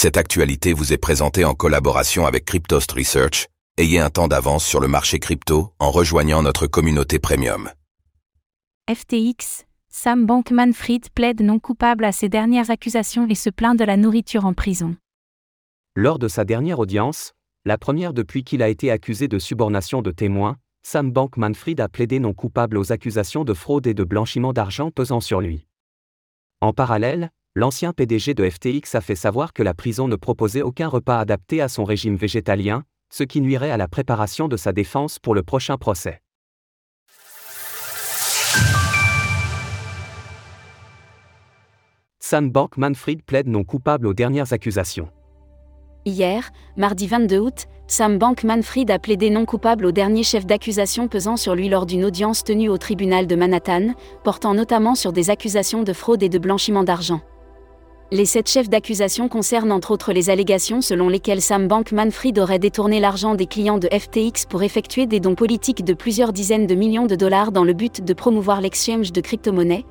Cette actualité vous est présentée en collaboration avec Cryptost Research. Ayez un temps d'avance sur le marché crypto en rejoignant notre communauté premium. FTX, Sam Bankman-Fried plaide non coupable à ses dernières accusations et se plaint de la nourriture en prison. Lors de sa dernière audience, la première depuis qu'il a été accusé de subornation de témoins, Sam Bankman-Fried a plaidé non coupable aux accusations de fraude et de blanchiment d'argent pesant sur lui. En parallèle, l'ancien PDG de FTX a fait savoir que la prison ne proposait aucun repas adapté à son régime végétalien, ce qui nuirait à la préparation de sa défense pour le prochain procès. Sam Bankman-Fried plaide non coupable aux dernières accusations. Hier, mardi 22 août, Sam Bankman-Fried a plaidé non coupable au dernier chef d'accusation pesant sur lui lors d'une audience tenue au tribunal de Manhattan, portant notamment sur des accusations de fraude et de blanchiment d'argent. Les sept chefs d'accusation concernent entre autres les allégations selon lesquelles Sam Bankman-Fried aurait détourné l'argent des clients de FTX pour effectuer des dons politiques de plusieurs dizaines de millions de dollars dans le but de promouvoir l'exchange de crypto-monnaies,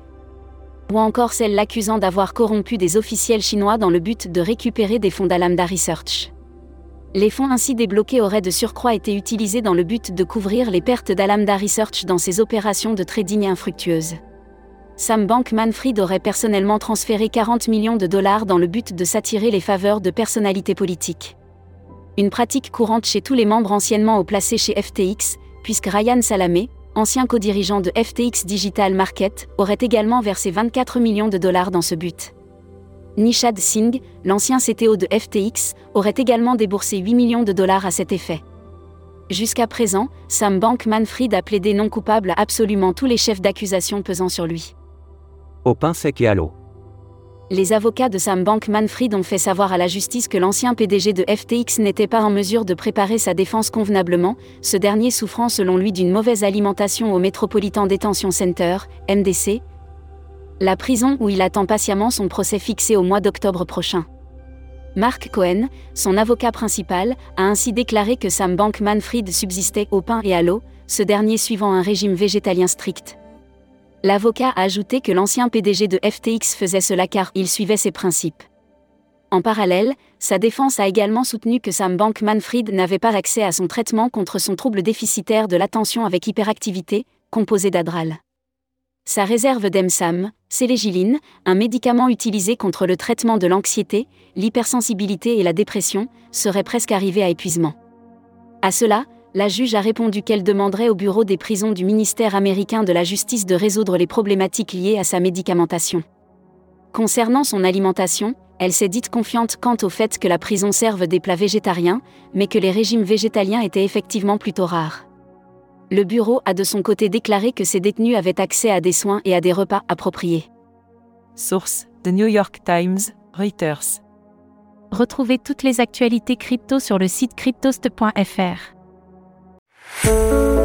ou encore celle l'accusant d'avoir corrompu des officiels chinois dans le but de récupérer des fonds d'Alamda Research. Les fonds ainsi débloqués auraient de surcroît été utilisés dans le but de couvrir les pertes d'Alamda Research dans ses opérations de trading infructueuses. Sam Bankman-Fried aurait personnellement transféré 40 millions de dollars dans le but de s'attirer les faveurs de personnalités politiques. Une pratique courante chez tous les membres anciennement haut placés chez FTX, puisque Ryan Salamé, ancien co-dirigeant de FTX Digital Market, aurait également versé 24 millions de dollars dans ce but. Nishad Singh, l'ancien CTO de FTX, aurait également déboursé 8 millions de dollars à cet effet. Jusqu'à présent, Sam Bankman-Fried a plaidé non coupable à absolument tous les chefs d'accusation pesant sur lui au pain sec et à l'eau. Les avocats de Sam Bankman-Fried ont fait savoir à la justice que l'ancien PDG de FTX n'était pas en mesure de préparer sa défense convenablement, ce dernier souffrant selon lui d'une mauvaise alimentation au Metropolitan Detention Center, MDC, la prison où il attend patiemment son procès fixé au mois d'octobre prochain. Mark Cohen, son avocat principal, a ainsi déclaré que Sam Bankman-Fried subsistait au pain et à l'eau, ce dernier suivant un régime végétalien strict. L'avocat a ajouté que l'ancien PDG de FTX faisait cela car il suivait ses principes. En parallèle, sa défense a également soutenu que Sam Bankman-Fried n'avait pas accès à son traitement contre son trouble déficitaire de l'attention avec hyperactivité, composé d'adral. Sa réserve d'EMSAM, sélégiline, un médicament utilisé contre le traitement de l'anxiété, l'hypersensibilité et la dépression, serait presque arrivée à épuisement. À cela, la juge a répondu qu'elle demanderait au bureau des prisons du ministère américain de la Justice de résoudre les problématiques liées à sa médicamentation. Concernant son alimentation, elle s'est dite confiante quant au fait que la prison serve des plats végétariens, mais que les régimes végétaliens étaient effectivement plutôt rares. Le bureau a de son côté déclaré que ses détenus avaient accès à des soins et à des repas appropriés. Source The New York Times, Reuters. Retrouvez toutes les actualités crypto sur le site cryptost.fr. Música